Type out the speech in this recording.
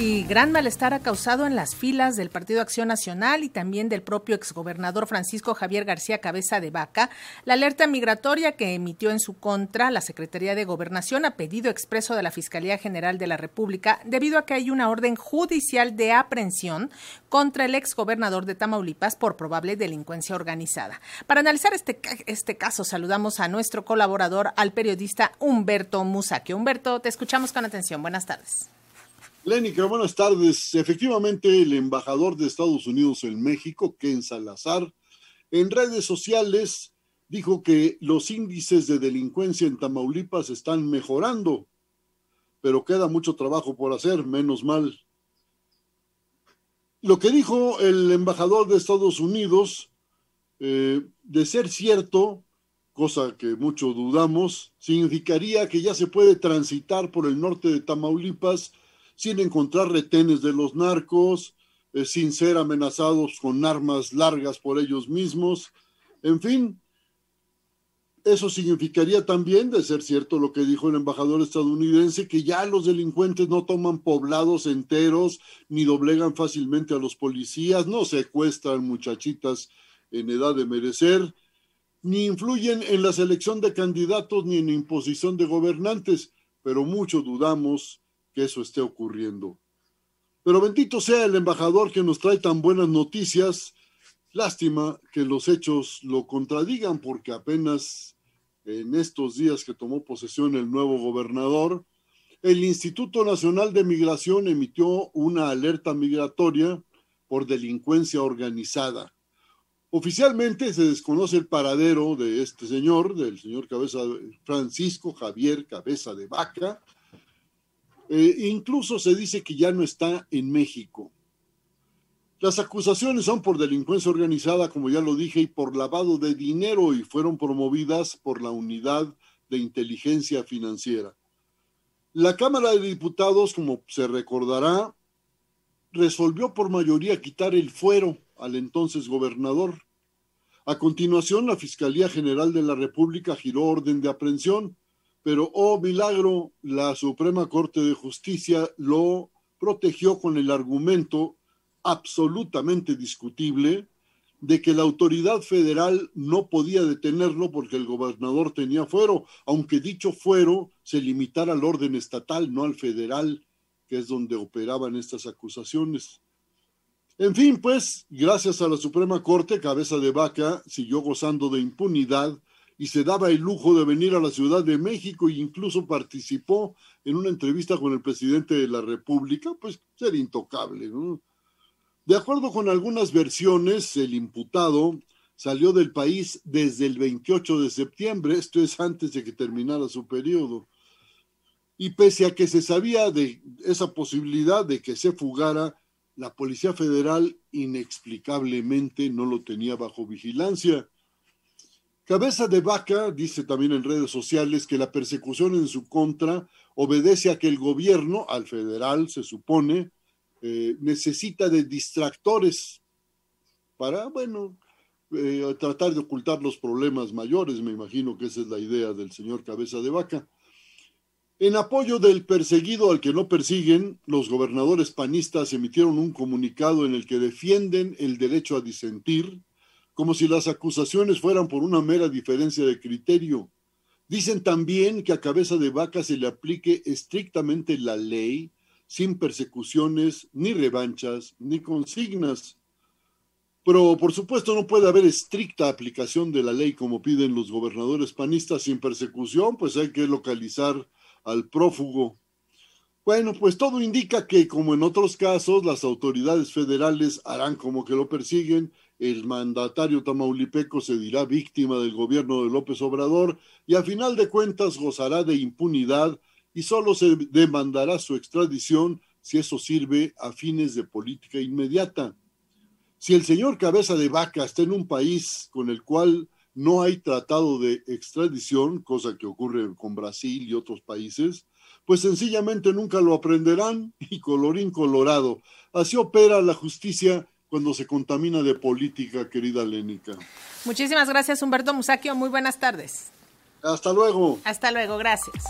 y gran malestar ha causado en las filas del Partido Acción Nacional y también del propio exgobernador Francisco Javier García Cabeza de Vaca la alerta migratoria que emitió en su contra la Secretaría de Gobernación a pedido expreso de la Fiscalía General de la República debido a que hay una orden judicial de aprehensión contra el exgobernador de Tamaulipas por probable delincuencia organizada. Para analizar este, este caso saludamos a nuestro colaborador, al periodista Humberto Musacchio. Humberto, te escuchamos con atención. Buenas tardes. Lénica, buenas tardes. Efectivamente, el embajador de Estados Unidos en México, Ken Salazar, en redes sociales dijo que los índices de delincuencia en Tamaulipas están mejorando, pero queda mucho trabajo por hacer, menos mal. Lo que dijo el embajador de Estados Unidos, eh, de ser cierto, cosa que mucho dudamos, significaría que ya se puede transitar por el norte de Tamaulipas sin encontrar retenes de los narcos, eh, sin ser amenazados con armas largas por ellos mismos. En fin, eso significaría también, de ser cierto lo que dijo el embajador estadounidense, que ya los delincuentes no toman poblados enteros, ni doblegan fácilmente a los policías, no secuestran muchachitas en edad de merecer, ni influyen en la selección de candidatos ni en imposición de gobernantes, pero mucho dudamos eso esté ocurriendo. Pero bendito sea el embajador que nos trae tan buenas noticias. Lástima que los hechos lo contradigan porque apenas en estos días que tomó posesión el nuevo gobernador, el Instituto Nacional de Migración emitió una alerta migratoria por delincuencia organizada. Oficialmente se desconoce el paradero de este señor, del señor Cabeza Francisco Javier Cabeza de Vaca, eh, incluso se dice que ya no está en México. Las acusaciones son por delincuencia organizada, como ya lo dije, y por lavado de dinero y fueron promovidas por la Unidad de Inteligencia Financiera. La Cámara de Diputados, como se recordará, resolvió por mayoría quitar el fuero al entonces gobernador. A continuación, la Fiscalía General de la República giró orden de aprehensión pero, oh milagro, la Suprema Corte de Justicia lo protegió con el argumento absolutamente discutible de que la autoridad federal no podía detenerlo porque el gobernador tenía fuero, aunque dicho fuero se limitara al orden estatal, no al federal, que es donde operaban estas acusaciones. En fin, pues, gracias a la Suprema Corte, cabeza de vaca siguió gozando de impunidad y se daba el lujo de venir a la Ciudad de México e incluso participó en una entrevista con el presidente de la República, pues ser intocable. De acuerdo con algunas versiones, el imputado salió del país desde el 28 de septiembre, esto es antes de que terminara su periodo. Y pese a que se sabía de esa posibilidad de que se fugara, la Policía Federal inexplicablemente no lo tenía bajo vigilancia Cabeza de vaca dice también en redes sociales que la persecución en su contra obedece a que el gobierno, al federal se supone, eh, necesita de distractores para, bueno, eh, tratar de ocultar los problemas mayores. Me imagino que esa es la idea del señor Cabeza de Vaca. En apoyo del perseguido al que no persiguen, los gobernadores panistas emitieron un comunicado en el que defienden el derecho a disentir, como si las acusaciones fueran por una mera diferencia de criterio. Dicen también que a cabeza de vaca se le aplique estrictamente la ley, sin persecuciones, ni revanchas, ni consignas. Pero por supuesto no puede haber estricta aplicación de la ley como piden los gobernadores panistas sin persecución, pues hay que localizar al prófugo. Bueno, pues todo indica que, como en otros casos, las autoridades federales harán como que lo persiguen el mandatario tamaulipeco se dirá víctima del gobierno de López Obrador y a final de cuentas gozará de impunidad y solo se demandará su extradición si eso sirve a fines de política inmediata. Si el señor cabeza de vaca está en un país con el cual no hay tratado de extradición, cosa que ocurre con Brasil y otros países, pues sencillamente nunca lo aprenderán y colorín colorado. Así opera la justicia cuando se contamina de política, querida Lénica. Muchísimas gracias, Humberto Musacchio. Muy buenas tardes. Hasta luego. Hasta luego, gracias.